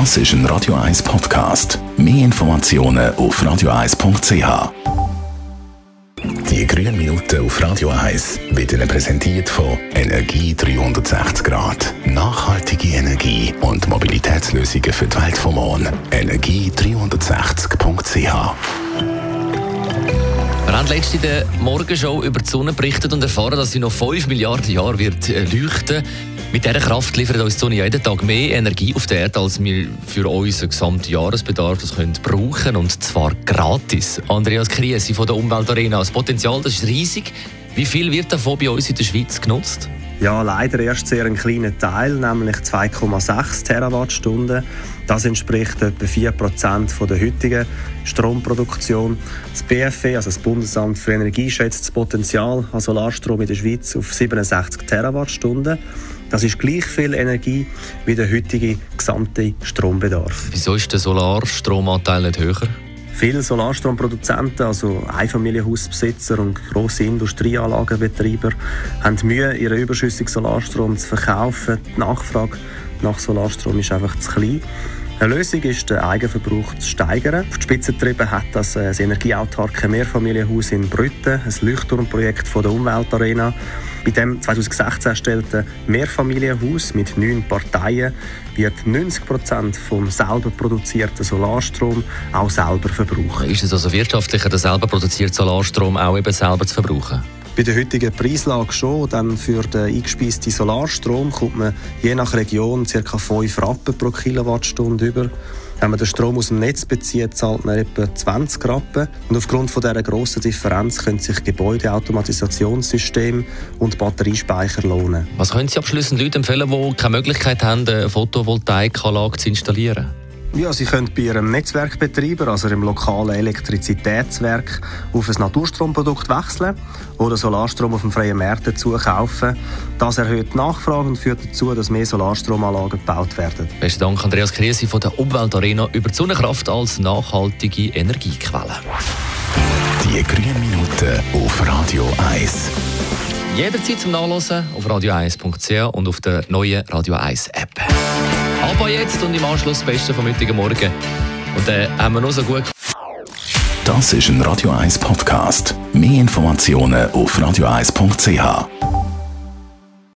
Das ist ein Radio 1 Podcast. Mehr Informationen auf radio1.ch. Die grünen Minuten auf Radio 1 werden präsentiert von Energie 360 Grad. Nachhaltige Energie und Mobilitätslösungen für die Welt vom Morgen. Energie360.ch wir haben letzte in der Morgenshow über die Sonne berichtet und erfahren, dass sie noch 5 Milliarden Jahre wird äh, leuchten Mit dieser Kraft liefert uns die Sonne jeden Tag mehr Energie auf der Erde, als wir für unseren gesamten Jahresbedarf das können brauchen und zwar gratis. Andreas Kriesi von der Umweltarena. Das Potenzial das ist riesig. Wie viel wird davon bei uns in der Schweiz genutzt? Ja, leider erst sehr ein kleiner Teil, nämlich 2,6 Terawattstunden. Das entspricht etwa 4% der heutigen Stromproduktion. Das BFE, also das Bundesamt für Energie, schätzt das Potenzial an Solarstrom in der Schweiz auf 67 Terawattstunden. Das ist gleich viel Energie wie der heutige gesamte Strombedarf. Wieso ist der Solarstromanteil nicht höher? Viele Solarstromproduzenten, also Einfamilienhausbesitzer und grosse Industrieanlagenbetreiber, haben Mühe, ihren überschüssigen Solarstrom zu verkaufen. Die Nachfrage nach Solarstrom ist einfach zu klein. Eine Lösung ist, den Eigenverbrauch zu steigern. Auf die Spitze getrieben hat das, äh, das energieautarke Mehrfamilienhaus in Brütten, ein Leuchtturmprojekt von der Umweltarena. Bei dem 2016 erstellten Mehrfamilienhaus mit neun Parteien wird 90 Prozent vom selber produzierten Solarstrom auch selber verbrauchen. Ist es also wirtschaftlicher, den selber produzierten Solarstrom auch eben selber zu verbrauchen? Bei der heutigen Preislage schon, denn für den eingespeisten Solarstrom kommt man je nach Region ca. 5 Rappen pro Kilowattstunde über. Wenn man den Strom aus dem Netz bezieht, zahlt man etwa 20 Rappen. Und aufgrund von dieser grossen Differenz können sich Gebäudeautomatisationssystemen und Batteriespeicher lohnen. Was können Sie abschließend Leuten empfehlen, die keine Möglichkeit haben, eine Photovoltaikanlage zu installieren? Ja, Sie können bei Ihrem Netzwerkbetreiber, also Ihrem lokalen Elektrizitätswerk, auf ein Naturstromprodukt wechseln oder Solarstrom auf dem freien Markt dazu kaufen. Das erhöht die Nachfrage und führt dazu, dass mehr Solarstromanlagen gebaut werden. Besten Dank, Andreas Kriesi von der Umweltarena über die Sonnenkraft als nachhaltige Energiequelle. Die grünen Minuten auf Radio 1. Jederzeit zum Nachlesen auf radio1.ch und auf der neuen Radio 1 App. Aber jetzt und im Anschluss das Beste vom heutigen Morgen. Und dann äh, haben wir noch so gut. Das ist ein Radio 1 Podcast. Mehr Informationen auf radio1.ch.